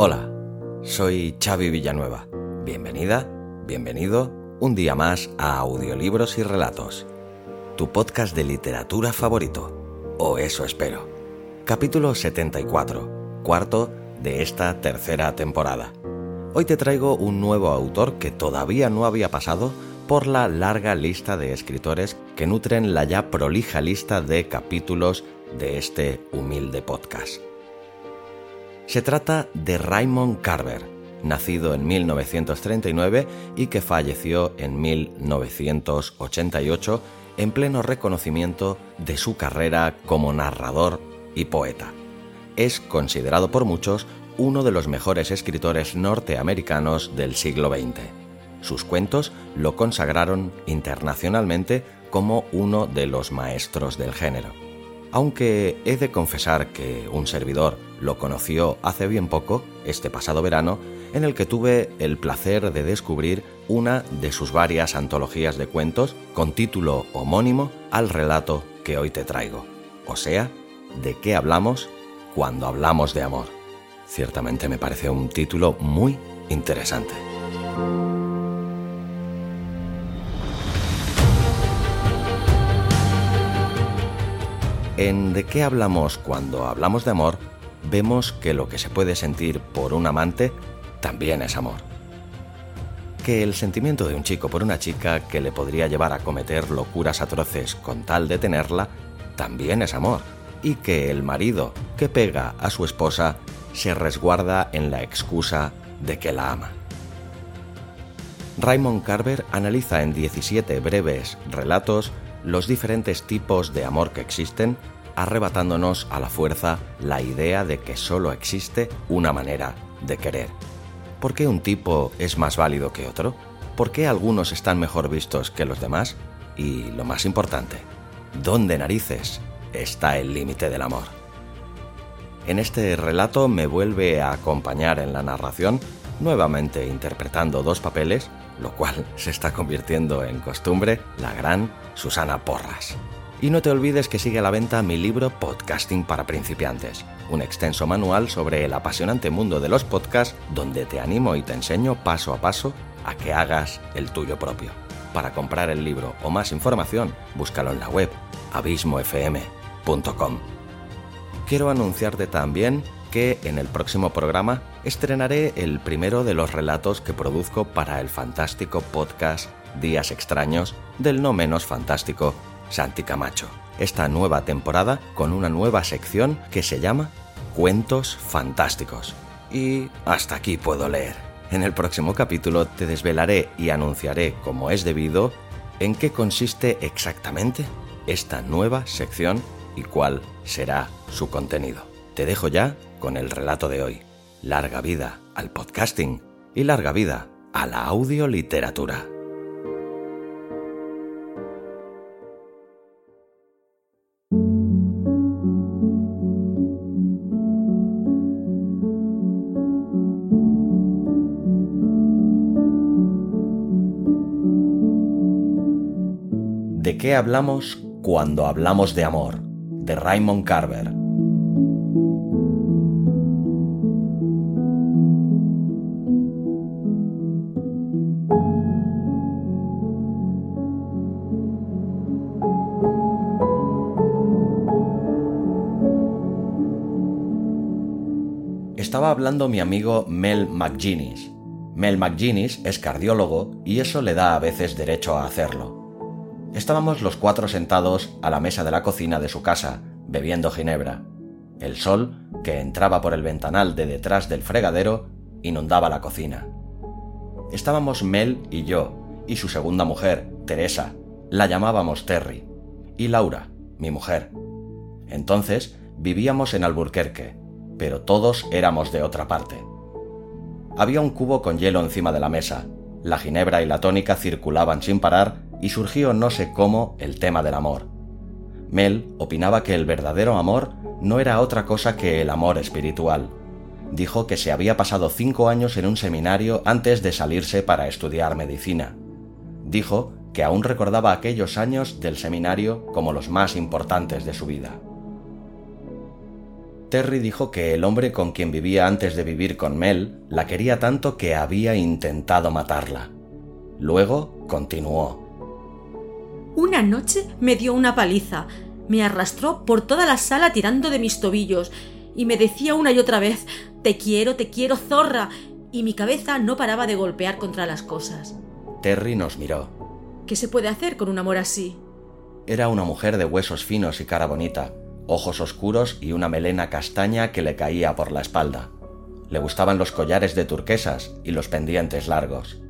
Hola, soy Xavi Villanueva. Bienvenida, bienvenido un día más a Audiolibros y Relatos, tu podcast de literatura favorito, o eso espero. Capítulo 74, cuarto de esta tercera temporada. Hoy te traigo un nuevo autor que todavía no había pasado por la larga lista de escritores que nutren la ya prolija lista de capítulos de este humilde podcast. Se trata de Raymond Carver, nacido en 1939 y que falleció en 1988 en pleno reconocimiento de su carrera como narrador y poeta. Es considerado por muchos uno de los mejores escritores norteamericanos del siglo XX. Sus cuentos lo consagraron internacionalmente como uno de los maestros del género aunque he de confesar que un servidor lo conoció hace bien poco, este pasado verano, en el que tuve el placer de descubrir una de sus varias antologías de cuentos con título homónimo al relato que hoy te traigo, o sea, ¿de qué hablamos cuando hablamos de amor? Ciertamente me parece un título muy interesante. En ¿De qué hablamos cuando hablamos de amor? vemos que lo que se puede sentir por un amante también es amor. Que el sentimiento de un chico por una chica que le podría llevar a cometer locuras atroces con tal de tenerla también es amor. Y que el marido que pega a su esposa se resguarda en la excusa de que la ama. Raymond Carver analiza en 17 breves relatos los diferentes tipos de amor que existen, arrebatándonos a la fuerza la idea de que solo existe una manera de querer. ¿Por qué un tipo es más válido que otro? ¿Por qué algunos están mejor vistos que los demás? Y lo más importante, ¿dónde narices está el límite del amor? En este relato me vuelve a acompañar en la narración, nuevamente interpretando dos papeles, lo cual se está convirtiendo en costumbre, la gran Susana Porras. Y no te olvides que sigue a la venta mi libro Podcasting para principiantes, un extenso manual sobre el apasionante mundo de los podcasts donde te animo y te enseño paso a paso a que hagas el tuyo propio. Para comprar el libro o más información, búscalo en la web abismofm.com. Quiero anunciarte también que en el próximo programa estrenaré el primero de los relatos que produzco para el fantástico podcast Días extraños del no menos fantástico Santi Camacho. Esta nueva temporada con una nueva sección que se llama Cuentos Fantásticos. Y hasta aquí puedo leer. En el próximo capítulo te desvelaré y anunciaré, como es debido, en qué consiste exactamente esta nueva sección y cuál será su contenido. Te dejo ya con el relato de hoy. Larga vida al podcasting y larga vida a la audioliteratura. ¿De qué hablamos cuando hablamos de amor? De Raymond Carver. Estaba hablando mi amigo Mel McGuinness. Mel McGuinness es cardiólogo y eso le da a veces derecho a hacerlo. Estábamos los cuatro sentados a la mesa de la cocina de su casa, bebiendo ginebra. El sol, que entraba por el ventanal de detrás del fregadero, inundaba la cocina. Estábamos Mel y yo, y su segunda mujer, Teresa, la llamábamos Terry, y Laura, mi mujer. Entonces vivíamos en Alburquerque, pero todos éramos de otra parte. Había un cubo con hielo encima de la mesa, la ginebra y la tónica circulaban sin parar y surgió no sé cómo el tema del amor. Mel opinaba que el verdadero amor no era otra cosa que el amor espiritual. Dijo que se había pasado cinco años en un seminario antes de salirse para estudiar medicina. Dijo que aún recordaba aquellos años del seminario como los más importantes de su vida. Terry dijo que el hombre con quien vivía antes de vivir con Mel la quería tanto que había intentado matarla. Luego continuó. Una noche me dio una paliza, me arrastró por toda la sala tirando de mis tobillos y me decía una y otra vez Te quiero, te quiero, zorra. y mi cabeza no paraba de golpear contra las cosas. Terry nos miró. ¿Qué se puede hacer con un amor así? Era una mujer de huesos finos y cara bonita, ojos oscuros y una melena castaña que le caía por la espalda. Le gustaban los collares de turquesas y los pendientes largos.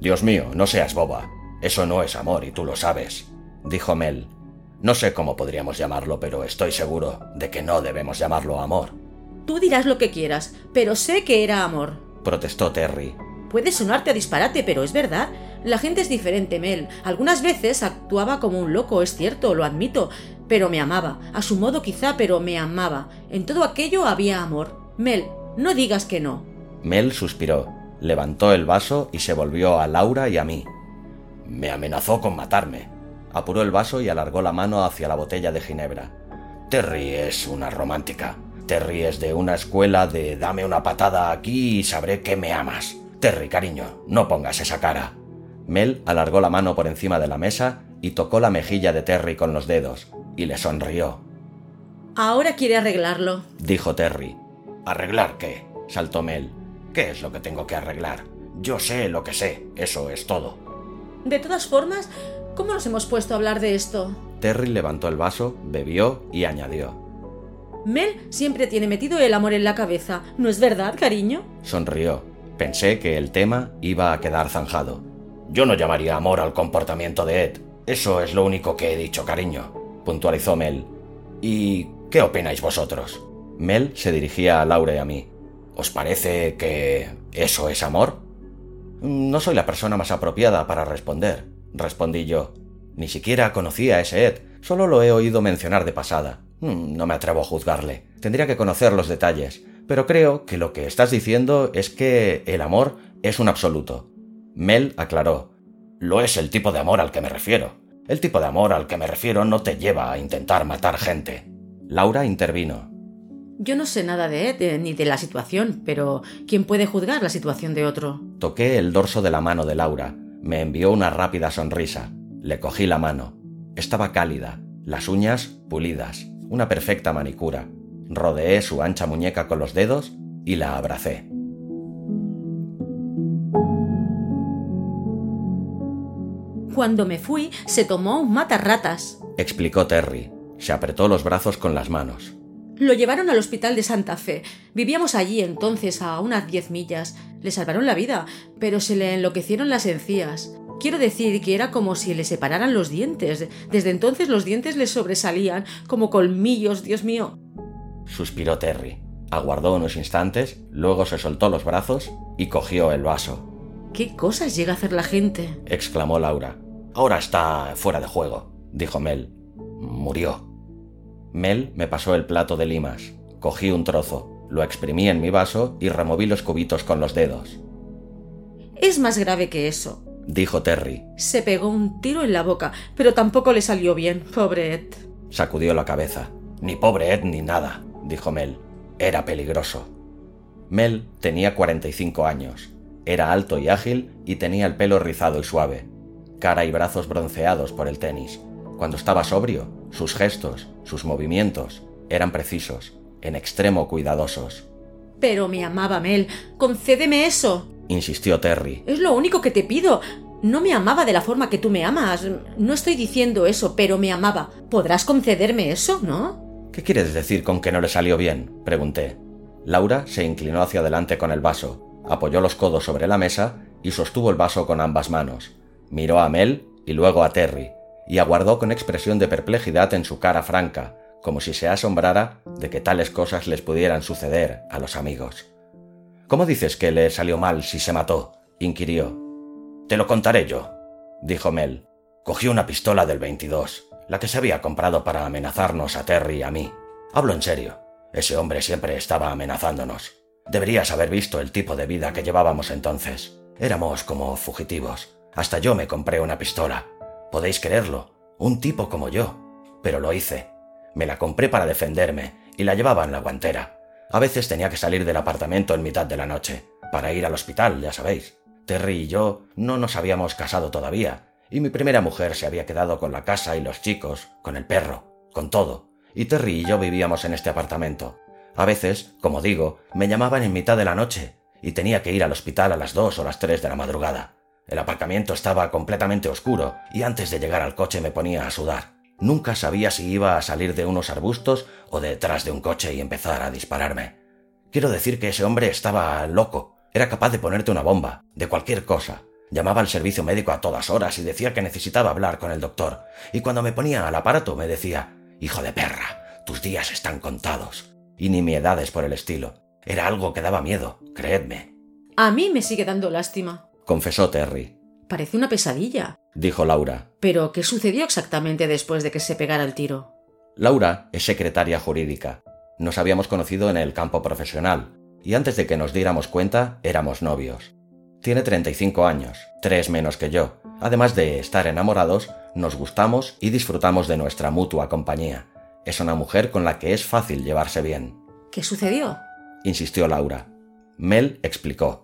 Dios mío, no seas boba. Eso no es amor y tú lo sabes, dijo Mel, no sé cómo podríamos llamarlo, pero estoy seguro de que no debemos llamarlo amor. Tú dirás lo que quieras, pero sé que era amor. Protestó Terry. Puede sonarte a disparate, pero es verdad. La gente es diferente, Mel. Algunas veces actuaba como un loco, es cierto, lo admito, pero me amaba. A su modo quizá, pero me amaba. En todo aquello había amor. Mel, no digas que no. Mel suspiró, levantó el vaso y se volvió a Laura y a mí. Me amenazó con matarme, Apuró el vaso y alargó la mano hacia la botella de ginebra. Terry es una romántica. Terry es de una escuela de dame una patada aquí y sabré que me amas. Terry, cariño, no pongas esa cara. Mel alargó la mano por encima de la mesa y tocó la mejilla de Terry con los dedos, y le sonrió. Ahora quiere arreglarlo, dijo Terry. ¿Arreglar qué? saltó Mel. ¿Qué es lo que tengo que arreglar? Yo sé lo que sé, eso es todo. De todas formas, ¿Cómo nos hemos puesto a hablar de esto? Terry levantó el vaso, bebió y añadió. Mel siempre tiene metido el amor en la cabeza, ¿no es verdad, cariño? Sonrió. Pensé que el tema iba a quedar zanjado. Yo no llamaría amor al comportamiento de Ed. Eso es lo único que he dicho, cariño, puntualizó Mel. ¿Y qué opináis vosotros? Mel se dirigía a Laura y a mí. ¿Os parece que eso es amor? No soy la persona más apropiada para responder, respondí yo. Ni siquiera conocía a ese Ed, solo lo he oído mencionar de pasada. Mm, no me atrevo a juzgarle. Tendría que conocer los detalles, pero creo que lo que estás diciendo es que el amor es un absoluto. Mel aclaró. Lo es el tipo de amor al que me refiero. El tipo de amor al que me refiero no te lleva a intentar matar gente. Laura intervino. Yo no sé nada de Ed ni de la situación, pero ¿quién puede juzgar la situación de otro? Toqué el dorso de la mano de Laura. Me envió una rápida sonrisa. Le cogí la mano. Estaba cálida, las uñas pulidas, una perfecta manicura. Rodeé su ancha muñeca con los dedos y la abracé. Cuando me fui, se tomó un matarratas, explicó Terry. Se apretó los brazos con las manos. Lo llevaron al hospital de Santa Fe. Vivíamos allí entonces a unas diez millas. Le salvaron la vida, pero se le enloquecieron las encías. Quiero decir que era como si le separaran los dientes. Desde entonces los dientes le sobresalían como colmillos, Dios mío. Suspiró Terry. Aguardó unos instantes, luego se soltó los brazos y cogió el vaso. ¿Qué cosas llega a hacer la gente? exclamó Laura. Ahora está fuera de juego, dijo Mel. Murió. Mel me pasó el plato de limas. Cogí un trozo, lo exprimí en mi vaso y removí los cubitos con los dedos. Es más grave que eso, dijo Terry. Se pegó un tiro en la boca, pero tampoco le salió bien, pobre Ed. Sacudió la cabeza. Ni pobre Ed ni nada, dijo Mel. Era peligroso. Mel tenía 45 años. Era alto y ágil y tenía el pelo rizado y suave, cara y brazos bronceados por el tenis. Cuando estaba sobrio, sus gestos, sus movimientos eran precisos, en extremo cuidadosos. Pero me amaba Mel. Concédeme eso. Insistió Terry. Es lo único que te pido. No me amaba de la forma que tú me amas. No estoy diciendo eso, pero me amaba. ¿Podrás concederme eso, no? ¿Qué quieres decir con que no le salió bien? pregunté. Laura se inclinó hacia adelante con el vaso, apoyó los codos sobre la mesa y sostuvo el vaso con ambas manos. Miró a Mel y luego a Terry, y aguardó con expresión de perplejidad en su cara franca, como si se asombrara de que tales cosas les pudieran suceder a los amigos. ¿Cómo dices que le salió mal si se mató? inquirió. Te lo contaré yo, dijo Mel. Cogió una pistola del 22, la que se había comprado para amenazarnos a Terry y a mí. Hablo en serio. Ese hombre siempre estaba amenazándonos. Deberías haber visto el tipo de vida que llevábamos entonces. Éramos como fugitivos. Hasta yo me compré una pistola. Podéis creerlo, un tipo como yo. Pero lo hice. Me la compré para defenderme y la llevaba en la guantera. A veces tenía que salir del apartamento en mitad de la noche, para ir al hospital, ya sabéis. Terry y yo no nos habíamos casado todavía, y mi primera mujer se había quedado con la casa y los chicos, con el perro, con todo, y Terry y yo vivíamos en este apartamento. A veces, como digo, me llamaban en mitad de la noche, y tenía que ir al hospital a las dos o las tres de la madrugada. El aparcamiento estaba completamente oscuro, y antes de llegar al coche me ponía a sudar. Nunca sabía si iba a salir de unos arbustos o detrás de un coche y empezar a dispararme. Quiero decir que ese hombre estaba loco. Era capaz de ponerte una bomba, de cualquier cosa. Llamaba al servicio médico a todas horas y decía que necesitaba hablar con el doctor. Y cuando me ponía al aparato me decía, Hijo de perra, tus días están contados. Y ni nimiedades por el estilo. Era algo que daba miedo, creedme. A mí me sigue dando lástima, confesó Terry. Parece una pesadilla, dijo Laura. Pero, ¿qué sucedió exactamente después de que se pegara el tiro? Laura es secretaria jurídica. Nos habíamos conocido en el campo profesional, y antes de que nos diéramos cuenta éramos novios. Tiene 35 años, tres menos que yo. Además de estar enamorados, nos gustamos y disfrutamos de nuestra mutua compañía. Es una mujer con la que es fácil llevarse bien. ¿Qué sucedió? insistió Laura. Mel explicó.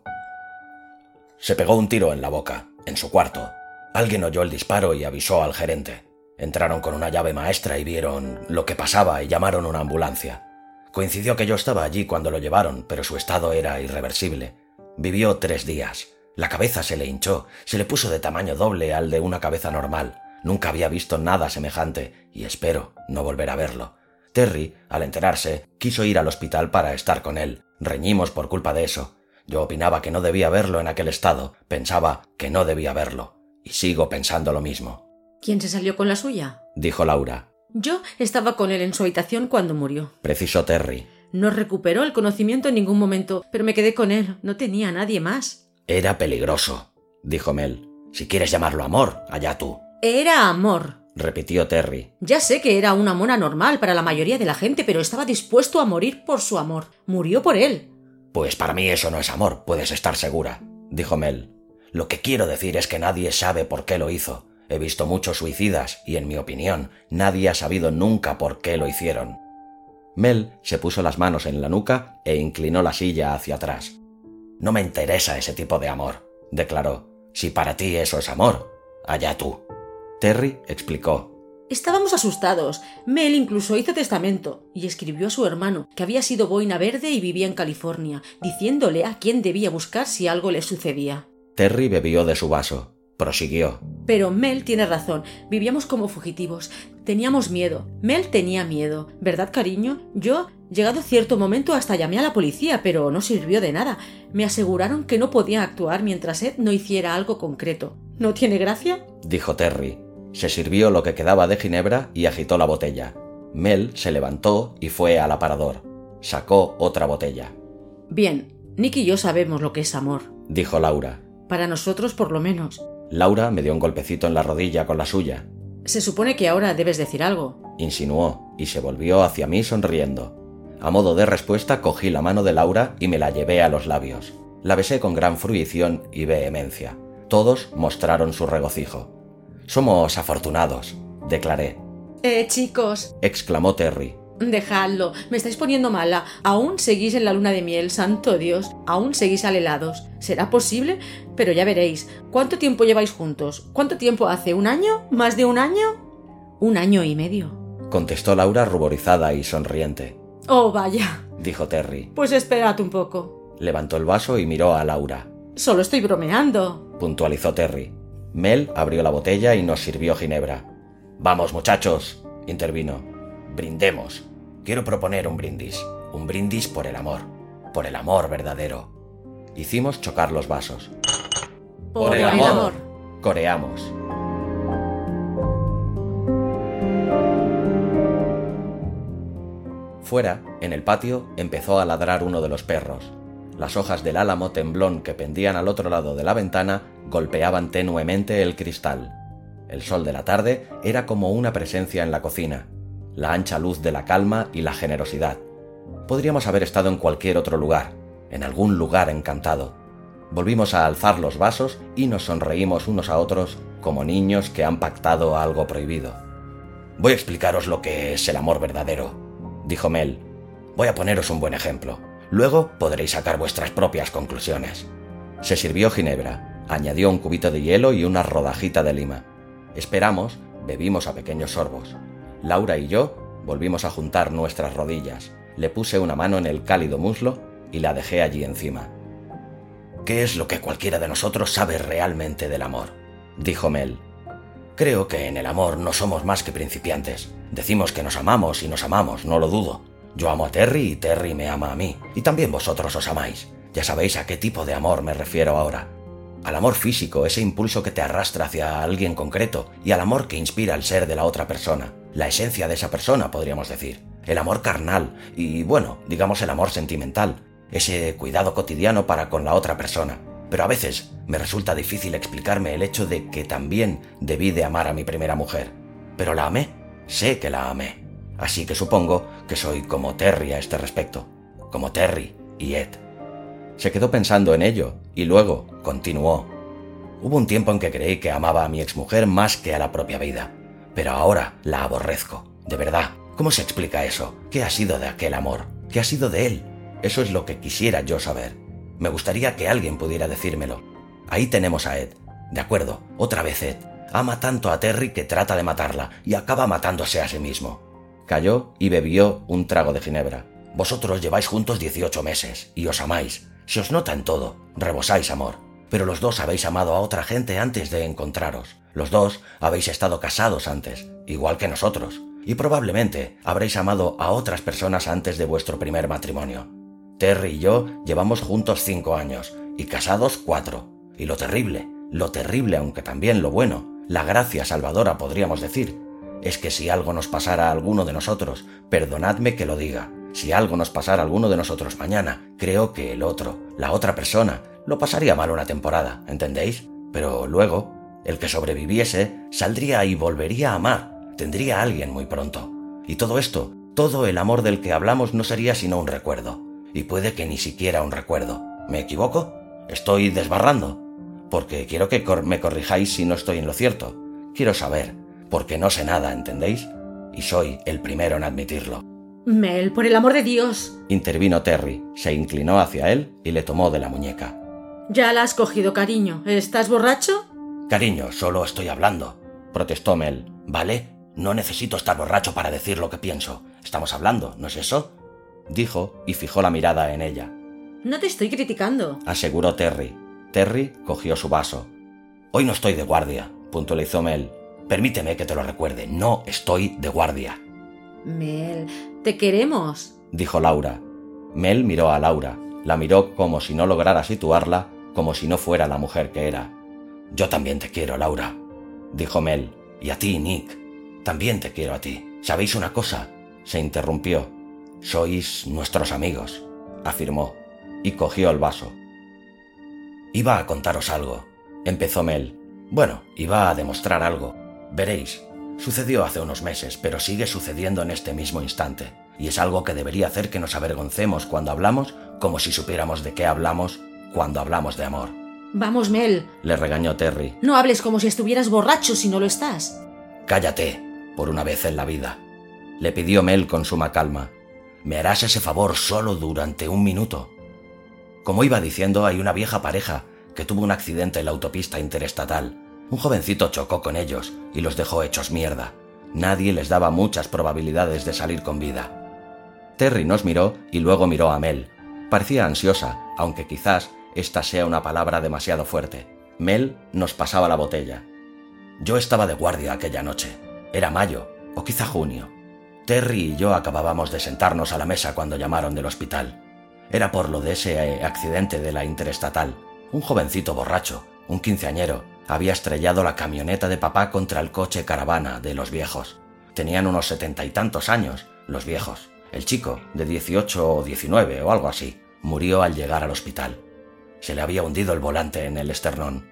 Se pegó un tiro en la boca en su cuarto. Alguien oyó el disparo y avisó al gerente. Entraron con una llave maestra y vieron lo que pasaba y llamaron una ambulancia. Coincidió que yo estaba allí cuando lo llevaron, pero su estado era irreversible. Vivió tres días. La cabeza se le hinchó, se le puso de tamaño doble al de una cabeza normal. Nunca había visto nada semejante y espero no volver a verlo. Terry, al enterarse, quiso ir al hospital para estar con él. Reñimos por culpa de eso. Yo opinaba que no debía verlo en aquel estado, pensaba que no debía verlo, y sigo pensando lo mismo. ¿Quién se salió con la suya? dijo Laura. Yo estaba con él en su habitación cuando murió. Precisó Terry. No recuperó el conocimiento en ningún momento, pero me quedé con él. No tenía a nadie más. Era peligroso, dijo Mel. Si quieres llamarlo amor, allá tú. Era amor, repitió Terry. Ya sé que era un amor anormal para la mayoría de la gente, pero estaba dispuesto a morir por su amor. Murió por él. Pues para mí eso no es amor, puedes estar segura, dijo Mel. Lo que quiero decir es que nadie sabe por qué lo hizo. He visto muchos suicidas y, en mi opinión, nadie ha sabido nunca por qué lo hicieron. Mel se puso las manos en la nuca e inclinó la silla hacia atrás. No me interesa ese tipo de amor, declaró. Si para ti eso es amor, allá tú. Terry explicó. Estábamos asustados. Mel incluso hizo testamento y escribió a su hermano, que había sido boina verde y vivía en California, diciéndole a quién debía buscar si algo le sucedía. Terry bebió de su vaso. Prosiguió. Pero Mel tiene razón. Vivíamos como fugitivos. Teníamos miedo. Mel tenía miedo. ¿Verdad, cariño? Yo, llegado cierto momento, hasta llamé a la policía, pero no sirvió de nada. Me aseguraron que no podía actuar mientras Ed no hiciera algo concreto. ¿No tiene gracia? dijo Terry. Se sirvió lo que quedaba de ginebra y agitó la botella. Mel se levantó y fue al aparador. Sacó otra botella. Bien, Nick y yo sabemos lo que es amor, dijo Laura. Para nosotros, por lo menos. Laura me dio un golpecito en la rodilla con la suya. Se supone que ahora debes decir algo, insinuó, y se volvió hacia mí sonriendo. A modo de respuesta cogí la mano de Laura y me la llevé a los labios. La besé con gran fruición y vehemencia. Todos mostraron su regocijo. Somos afortunados, declaré. Eh, chicos, exclamó Terry. Dejadlo, me estáis poniendo mala. Aún seguís en la luna de miel, santo Dios. Aún seguís alelados. ¿Será posible? Pero ya veréis. ¿Cuánto tiempo lleváis juntos? ¿Cuánto tiempo hace? ¿Un año? ¿Más de un año? Un año y medio. Contestó Laura ruborizada y sonriente. Oh, vaya, dijo Terry. pues esperad un poco. Levantó el vaso y miró a Laura. Solo estoy bromeando. puntualizó Terry. Mel abrió la botella y nos sirvió ginebra. Vamos, muchachos, intervino. Brindemos. Quiero proponer un brindis. Un brindis por el amor. Por el amor verdadero. Hicimos chocar los vasos. Por, el amor. Coreamos. Fuera, en el patio, empezó a ladrar uno de los perros. Las hojas del álamo temblón que pendían al otro lado de la ventana golpeaban tenuemente el cristal. El sol de la tarde era como una presencia en la cocina, la ancha luz de la calma y la generosidad. Podríamos haber estado en cualquier otro lugar, en algún lugar encantado. Volvimos a alzar los vasos y nos sonreímos unos a otros como niños que han pactado algo prohibido. Voy a explicaros lo que es el amor verdadero, dijo Mel. Voy a poneros un buen ejemplo. Luego podréis sacar vuestras propias conclusiones. Se sirvió ginebra, añadió un cubito de hielo y una rodajita de lima. Esperamos, bebimos a pequeños sorbos. Laura y yo volvimos a juntar nuestras rodillas. Le puse una mano en el cálido muslo y la dejé allí encima. ¿Qué es lo que cualquiera de nosotros sabe realmente del amor? dijo Mel. Creo que en el amor no somos más que principiantes. Decimos que nos amamos y nos amamos, no lo dudo. Yo amo a Terry y Terry me ama a mí. Y también vosotros os amáis. Ya sabéis a qué tipo de amor me refiero ahora. Al amor físico, ese impulso que te arrastra hacia alguien concreto, y al amor que inspira el ser de la otra persona, la esencia de esa persona, podríamos decir. El amor carnal y, bueno, digamos el amor sentimental, ese cuidado cotidiano para con la otra persona. Pero a veces me resulta difícil explicarme el hecho de que también debí de amar a mi primera mujer. Pero la amé, sé que la amé. Así que supongo que soy como Terry a este respecto, como Terry y Ed. Se quedó pensando en ello y luego continuó. Hubo un tiempo en que creí que amaba a mi exmujer más que a la propia vida, pero ahora la aborrezco, de verdad. ¿Cómo se explica eso? ¿Qué ha sido de aquel amor? ¿Qué ha sido de él? Eso es lo que quisiera yo saber. Me gustaría que alguien pudiera decírmelo. Ahí tenemos a Ed. De acuerdo, otra vez Ed. Ama tanto a Terry que trata de matarla y acaba matándose a sí mismo. Cayó y bebió un trago de ginebra. Vosotros lleváis juntos 18 meses y os amáis. Se os nota en todo, rebosáis amor. Pero los dos habéis amado a otra gente antes de encontraros. Los dos habéis estado casados antes, igual que nosotros. Y probablemente habréis amado a otras personas antes de vuestro primer matrimonio. Terry y yo llevamos juntos cinco años y casados cuatro. Y lo terrible, lo terrible aunque también lo bueno, la gracia salvadora podríamos decir, es que si algo nos pasara a alguno de nosotros, perdonadme que lo diga, si algo nos pasara alguno de nosotros mañana, creo que el otro, la otra persona, lo pasaría mal una temporada, ¿entendéis? Pero luego, el que sobreviviese, saldría y volvería a amar, tendría a alguien muy pronto. Y todo esto, todo el amor del que hablamos no sería sino un recuerdo. Y puede que ni siquiera un recuerdo. ¿Me equivoco? ¿Estoy desbarrando? Porque quiero que me corrijáis si no estoy en lo cierto. Quiero saber, porque no sé nada, ¿entendéis? Y soy el primero en admitirlo. Mel, por el amor de Dios. Intervino Terry, se inclinó hacia él y le tomó de la muñeca. Ya la has cogido, cariño. ¿Estás borracho? Cariño, solo estoy hablando, protestó Mel. ¿Vale? No necesito estar borracho para decir lo que pienso. Estamos hablando, ¿no es eso? Dijo y fijó la mirada en ella. No te estoy criticando. Aseguró Terry. Terry cogió su vaso. Hoy no estoy de guardia, puntualizó Mel. Permíteme que te lo recuerde, no estoy de guardia. Mel, te queremos. dijo Laura. Mel miró a Laura, la miró como si no lograra situarla, como si no fuera la mujer que era. Yo también te quiero, Laura, dijo Mel. Y a ti, Nick. También te quiero a ti. ¿Sabéis una cosa? se interrumpió. Sois nuestros amigos, afirmó, y cogió el vaso. Iba a contaros algo, empezó Mel. Bueno, iba a demostrar algo. Veréis, sucedió hace unos meses, pero sigue sucediendo en este mismo instante, y es algo que debería hacer que nos avergoncemos cuando hablamos como si supiéramos de qué hablamos cuando hablamos de amor. Vamos, Mel. Le regañó Terry. No hables como si estuvieras borracho si no lo estás. Cállate, por una vez en la vida. Le pidió Mel con suma calma. Me harás ese favor solo durante un minuto. Como iba diciendo, hay una vieja pareja que tuvo un accidente en la autopista interestatal. Un jovencito chocó con ellos y los dejó hechos mierda. Nadie les daba muchas probabilidades de salir con vida. Terry nos miró y luego miró a Mel. Parecía ansiosa, aunque quizás esta sea una palabra demasiado fuerte. Mel nos pasaba la botella. Yo estaba de guardia aquella noche. Era mayo, o quizá junio. Terry y yo acabábamos de sentarnos a la mesa cuando llamaron del hospital. Era por lo de ese eh, accidente de la interestatal. Un jovencito borracho, un quinceañero, había estrellado la camioneta de papá contra el coche caravana de los viejos. Tenían unos setenta y tantos años, los viejos. El chico, de dieciocho o diecinueve o algo así, murió al llegar al hospital. Se le había hundido el volante en el esternón.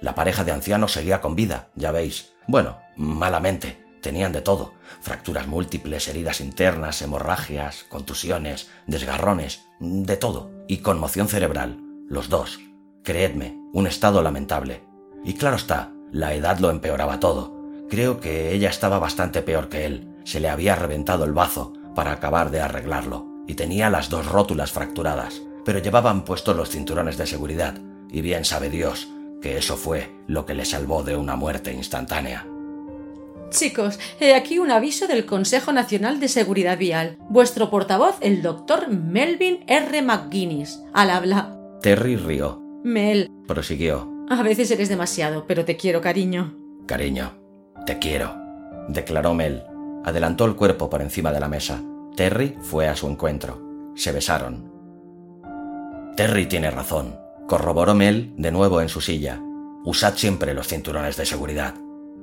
La pareja de ancianos seguía con vida, ya veis. Bueno, malamente. Tenían de todo. Fracturas múltiples, heridas internas, hemorragias, contusiones, desgarrones, de todo. Y conmoción cerebral. Los dos. Creedme, un estado lamentable. Y claro está, la edad lo empeoraba todo. Creo que ella estaba bastante peor que él. Se le había reventado el bazo para acabar de arreglarlo. Y tenía las dos rótulas fracturadas. Pero llevaban puestos los cinturones de seguridad. Y bien sabe Dios que eso fue lo que le salvó de una muerte instantánea. Chicos, he aquí un aviso del Consejo Nacional de Seguridad Vial. Vuestro portavoz, el doctor Melvin R. McGuinness. Al habla. Terry rió. Mel. Prosiguió. A veces eres demasiado, pero te quiero, cariño. Cariño, te quiero, declaró Mel. Adelantó el cuerpo por encima de la mesa. Terry fue a su encuentro. Se besaron. Terry tiene razón, corroboró Mel de nuevo en su silla. Usad siempre los cinturones de seguridad.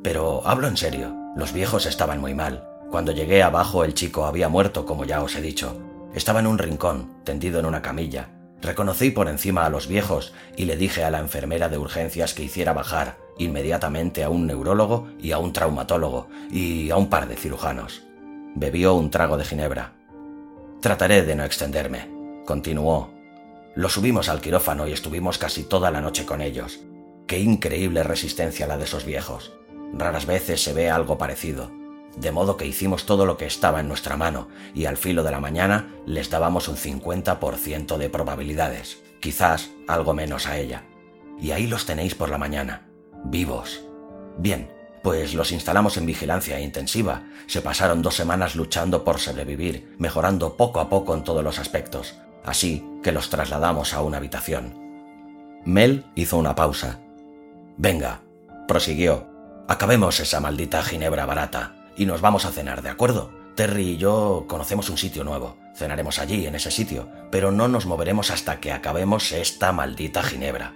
Pero hablo en serio, los viejos estaban muy mal. Cuando llegué abajo el chico había muerto, como ya os he dicho. Estaba en un rincón, tendido en una camilla. Reconocí por encima a los viejos y le dije a la enfermera de urgencias que hiciera bajar inmediatamente a un neurólogo y a un traumatólogo y a un par de cirujanos. Bebió un trago de ginebra. Trataré de no extenderme, continuó. Lo subimos al quirófano y estuvimos casi toda la noche con ellos. Qué increíble resistencia la de esos viejos. Raras veces se ve algo parecido. De modo que hicimos todo lo que estaba en nuestra mano y al filo de la mañana les dábamos un 50% de probabilidades, quizás algo menos a ella. Y ahí los tenéis por la mañana, vivos. Bien, pues los instalamos en vigilancia intensiva. Se pasaron dos semanas luchando por sobrevivir, mejorando poco a poco en todos los aspectos, así que los trasladamos a una habitación. Mel hizo una pausa. Venga, prosiguió, Acabemos esa maldita ginebra barata y nos vamos a cenar, ¿de acuerdo? Terry y yo conocemos un sitio nuevo. Cenaremos allí, en ese sitio, pero no nos moveremos hasta que acabemos esta maldita ginebra.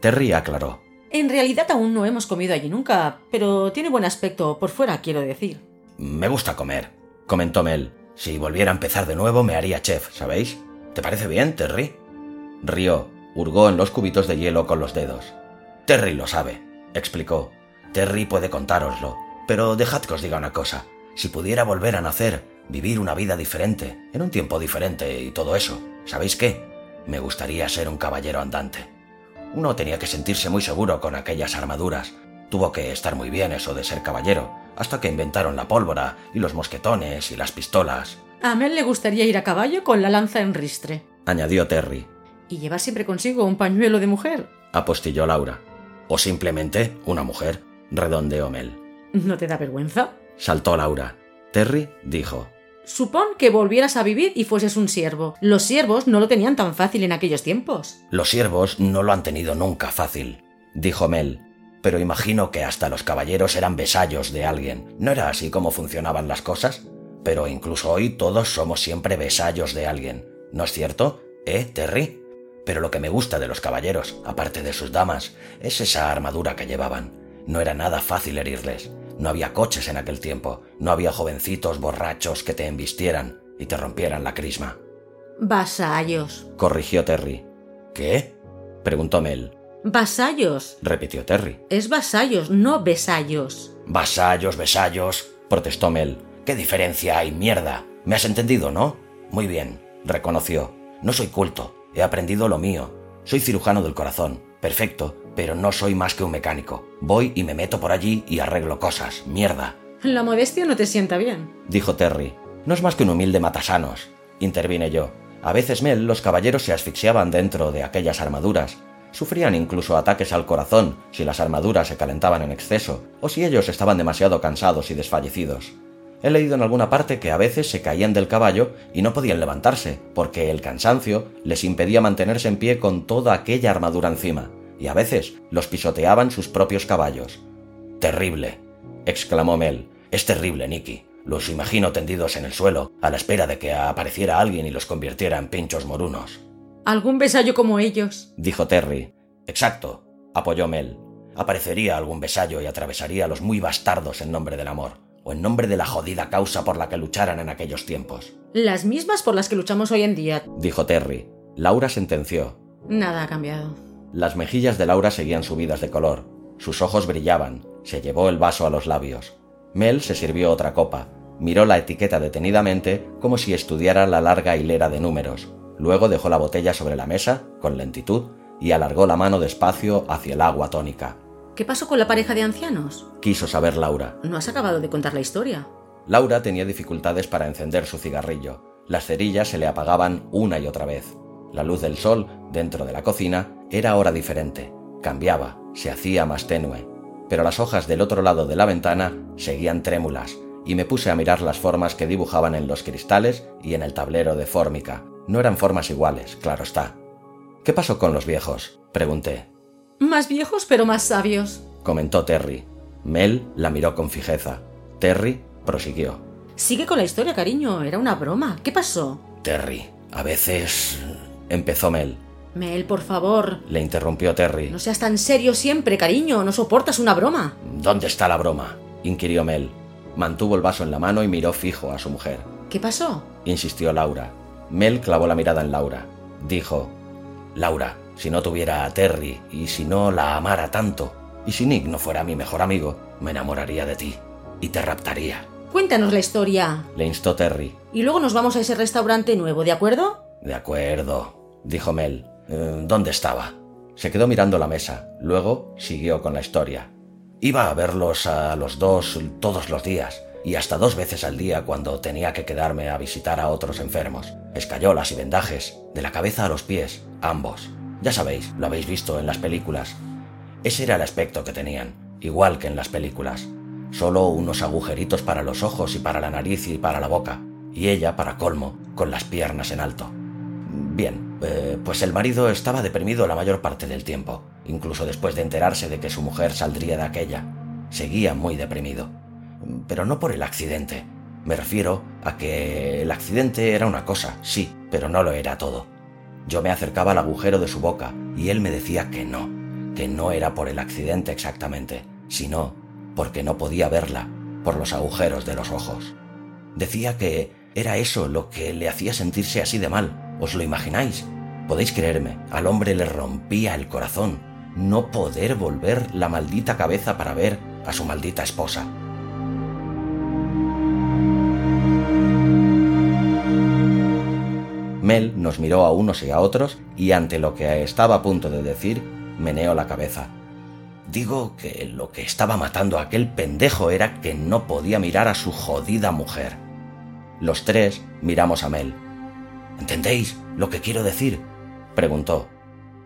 Terry aclaró. En realidad aún no hemos comido allí nunca, pero tiene buen aspecto por fuera, quiero decir. Me gusta comer, comentó Mel. Si volviera a empezar de nuevo me haría chef, ¿sabéis? ¿Te parece bien, Terry? Rió, hurgó en los cubitos de hielo con los dedos. Terry lo sabe, explicó. Terry puede contároslo, pero dejad que os diga una cosa. Si pudiera volver a nacer, vivir una vida diferente, en un tiempo diferente y todo eso, ¿sabéis qué? Me gustaría ser un caballero andante. Uno tenía que sentirse muy seguro con aquellas armaduras. Tuvo que estar muy bien eso de ser caballero, hasta que inventaron la pólvora y los mosquetones y las pistolas. A Mel le gustaría ir a caballo con la lanza en ristre, añadió Terry. Y llevar siempre consigo un pañuelo de mujer, apostilló Laura. O simplemente una mujer redondeó Mel. ¿No te da vergüenza? Saltó Laura. Terry dijo. Supón que volvieras a vivir y fueses un siervo. Los siervos no lo tenían tan fácil en aquellos tiempos. Los siervos no lo han tenido nunca fácil, dijo Mel. Pero imagino que hasta los caballeros eran besallos de alguien. ¿No era así como funcionaban las cosas? Pero incluso hoy todos somos siempre besallos de alguien. ¿No es cierto? ¿Eh, Terry? Pero lo que me gusta de los caballeros, aparte de sus damas, es esa armadura que llevaban. No era nada fácil herirles. No había coches en aquel tiempo. No había jovencitos borrachos que te embistieran y te rompieran la crisma. Vasallos, corrigió Terry. ¿Qué? preguntó Mel. Vasallos, repitió Terry. Es vasallos, no besallos. Vasallos, besallos, protestó Mel. ¿Qué diferencia hay, mierda? ¿Me has entendido, no? Muy bien, reconoció. No soy culto, he aprendido lo mío. Soy cirujano del corazón. Perfecto, pero no soy más que un mecánico. Voy y me meto por allí y arreglo cosas. Mierda. La modestia no te sienta bien, dijo Terry. No es más que un humilde matasanos, intervine yo. A veces, Mel, los caballeros se asfixiaban dentro de aquellas armaduras. Sufrían incluso ataques al corazón si las armaduras se calentaban en exceso o si ellos estaban demasiado cansados y desfallecidos. He leído en alguna parte que a veces se caían del caballo y no podían levantarse, porque el cansancio les impedía mantenerse en pie con toda aquella armadura encima, y a veces los pisoteaban sus propios caballos. Terrible, exclamó Mel. Es terrible, Nicky. Los imagino tendidos en el suelo, a la espera de que apareciera alguien y los convirtiera en pinchos morunos. Algún besallo como ellos, dijo Terry. Exacto, apoyó Mel. Aparecería algún besallo y atravesaría a los muy bastardos en nombre del amor o en nombre de la jodida causa por la que lucharan en aquellos tiempos. Las mismas por las que luchamos hoy en día, dijo Terry. Laura sentenció. Nada ha cambiado. Las mejillas de Laura seguían subidas de color. Sus ojos brillaban. Se llevó el vaso a los labios. Mel se sirvió otra copa. Miró la etiqueta detenidamente como si estudiara la larga hilera de números. Luego dejó la botella sobre la mesa, con lentitud, y alargó la mano despacio hacia el agua tónica. ¿Qué pasó con la pareja de ancianos? Quiso saber Laura. No has acabado de contar la historia. Laura tenía dificultades para encender su cigarrillo. Las cerillas se le apagaban una y otra vez. La luz del sol, dentro de la cocina, era ahora diferente. Cambiaba, se hacía más tenue. Pero las hojas del otro lado de la ventana seguían trémulas, y me puse a mirar las formas que dibujaban en los cristales y en el tablero de fórmica. No eran formas iguales, claro está. ¿Qué pasó con los viejos? pregunté. Más viejos pero más sabios, comentó Terry. Mel la miró con fijeza. Terry prosiguió. Sigue con la historia, cariño. Era una broma. ¿Qué pasó? Terry, a veces... empezó Mel. Mel, por favor. Le interrumpió Terry. No seas tan serio siempre, cariño. No soportas una broma. ¿Dónde está la broma? inquirió Mel. Mantuvo el vaso en la mano y miró fijo a su mujer. ¿Qué pasó? insistió Laura. Mel clavó la mirada en Laura. Dijo, Laura, si no tuviera a Terry y si no la amara tanto, y si Nick no fuera mi mejor amigo, me enamoraría de ti y te raptaría. Cuéntanos la historia, le instó Terry. Y luego nos vamos a ese restaurante nuevo, ¿de acuerdo? De acuerdo, dijo Mel. Eh, ¿Dónde estaba? Se quedó mirando la mesa, luego siguió con la historia. Iba a verlos a los dos todos los días, y hasta dos veces al día cuando tenía que quedarme a visitar a otros enfermos. Escayolas y vendajes, de la cabeza a los pies, ambos. Ya sabéis, lo habéis visto en las películas. Ese era el aspecto que tenían, igual que en las películas. Solo unos agujeritos para los ojos y para la nariz y para la boca, y ella, para colmo, con las piernas en alto. Bien, eh, pues el marido estaba deprimido la mayor parte del tiempo, incluso después de enterarse de que su mujer saldría de aquella. Seguía muy deprimido. Pero no por el accidente. Me refiero a que el accidente era una cosa, sí, pero no lo era todo. Yo me acercaba al agujero de su boca y él me decía que no, que no era por el accidente exactamente, sino porque no podía verla por los agujeros de los ojos. Decía que era eso lo que le hacía sentirse así de mal. ¿Os lo imagináis? Podéis creerme, al hombre le rompía el corazón no poder volver la maldita cabeza para ver a su maldita esposa. Mel nos miró a unos y a otros y ante lo que estaba a punto de decir, meneó la cabeza. Digo que lo que estaba matando a aquel pendejo era que no podía mirar a su jodida mujer. Los tres miramos a Mel. ¿Entendéis lo que quiero decir? preguntó.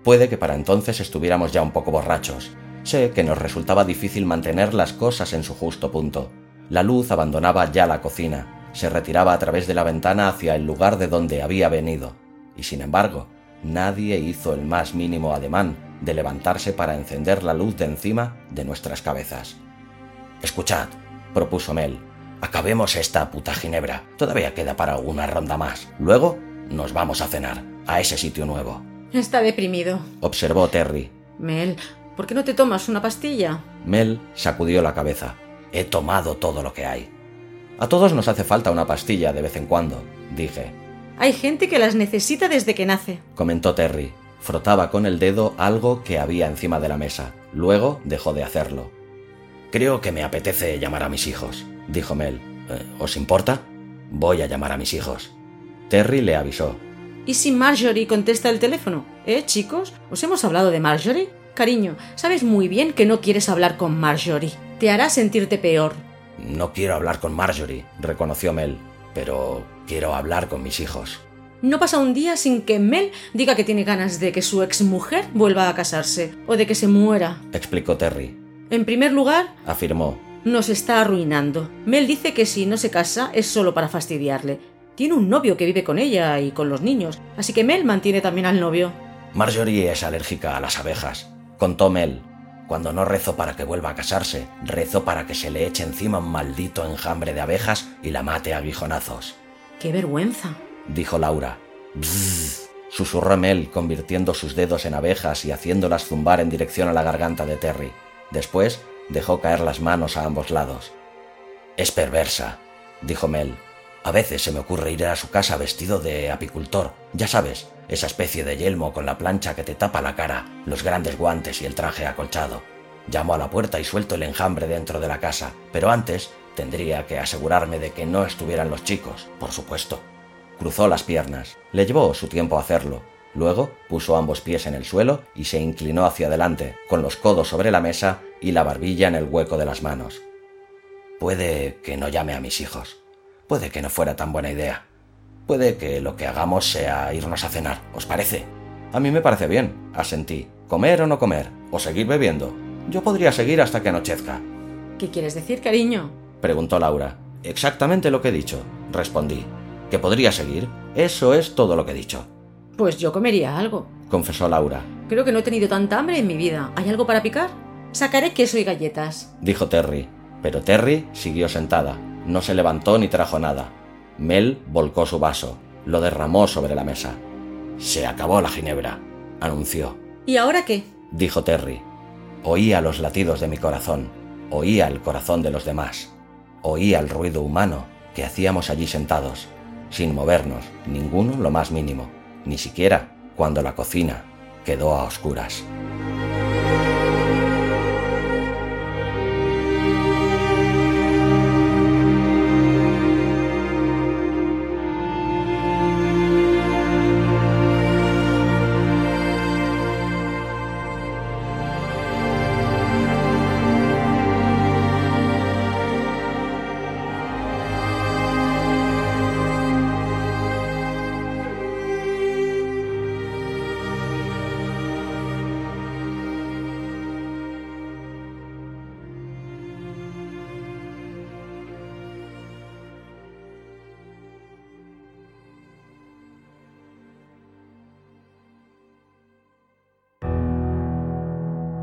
Puede que para entonces estuviéramos ya un poco borrachos. Sé que nos resultaba difícil mantener las cosas en su justo punto. La luz abandonaba ya la cocina se retiraba a través de la ventana hacia el lugar de donde había venido, y sin embargo, nadie hizo el más mínimo ademán de levantarse para encender la luz de encima de nuestras cabezas. Escuchad, propuso Mel, acabemos esta puta ginebra. Todavía queda para una ronda más. Luego nos vamos a cenar, a ese sitio nuevo. Está deprimido, observó Terry. Mel, ¿por qué no te tomas una pastilla? Mel sacudió la cabeza. He tomado todo lo que hay. A todos nos hace falta una pastilla de vez en cuando, dije. Hay gente que las necesita desde que nace, comentó Terry. Frotaba con el dedo algo que había encima de la mesa. Luego dejó de hacerlo. Creo que me apetece llamar a mis hijos, dijo Mel. Eh, ¿Os importa? Voy a llamar a mis hijos. Terry le avisó. ¿Y si Marjorie contesta el teléfono? ¿Eh, chicos? ¿Os hemos hablado de Marjorie? Cariño, sabes muy bien que no quieres hablar con Marjorie. Te hará sentirte peor. No quiero hablar con Marjorie, reconoció Mel, pero quiero hablar con mis hijos. No pasa un día sin que Mel diga que tiene ganas de que su exmujer vuelva a casarse o de que se muera, explicó Terry. En primer lugar, afirmó, Nos está arruinando. Mel dice que si no se casa es solo para fastidiarle. Tiene un novio que vive con ella y con los niños, así que Mel mantiene también al novio. Marjorie es alérgica a las abejas, contó Mel. Cuando no rezo para que vuelva a casarse, rezo para que se le eche encima un maldito enjambre de abejas y la mate a aguijonazos. ¡Qué vergüenza! dijo Laura. Bzzz, susurró Mel, convirtiendo sus dedos en abejas y haciéndolas zumbar en dirección a la garganta de Terry. Después dejó caer las manos a ambos lados. Es perversa, dijo Mel. A veces se me ocurre ir a su casa vestido de apicultor, ya sabes, esa especie de yelmo con la plancha que te tapa la cara, los grandes guantes y el traje acolchado. Llamo a la puerta y suelto el enjambre dentro de la casa, pero antes tendría que asegurarme de que no estuvieran los chicos, por supuesto. Cruzó las piernas. Le llevó su tiempo hacerlo. Luego puso ambos pies en el suelo y se inclinó hacia adelante, con los codos sobre la mesa y la barbilla en el hueco de las manos. Puede que no llame a mis hijos. Puede que no fuera tan buena idea. Puede que lo que hagamos sea irnos a cenar, ¿os parece? A mí me parece bien, asentí. ¿Comer o no comer? ¿O seguir bebiendo? Yo podría seguir hasta que anochezca. ¿Qué quieres decir, cariño? preguntó Laura. Exactamente lo que he dicho, respondí. ¿Que podría seguir? Eso es todo lo que he dicho. Pues yo comería algo, confesó Laura. Creo que no he tenido tanta hambre en mi vida. ¿Hay algo para picar? Sacaré queso y galletas, dijo Terry. Pero Terry siguió sentada. No se levantó ni trajo nada. Mel volcó su vaso, lo derramó sobre la mesa. Se acabó la ginebra, anunció. ¿Y ahora qué? dijo Terry. Oía los latidos de mi corazón, oía el corazón de los demás, oía el ruido humano que hacíamos allí sentados, sin movernos, ninguno lo más mínimo, ni siquiera cuando la cocina quedó a oscuras.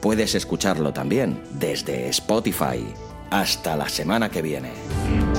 Puedes escucharlo también desde Spotify. Hasta la semana que viene.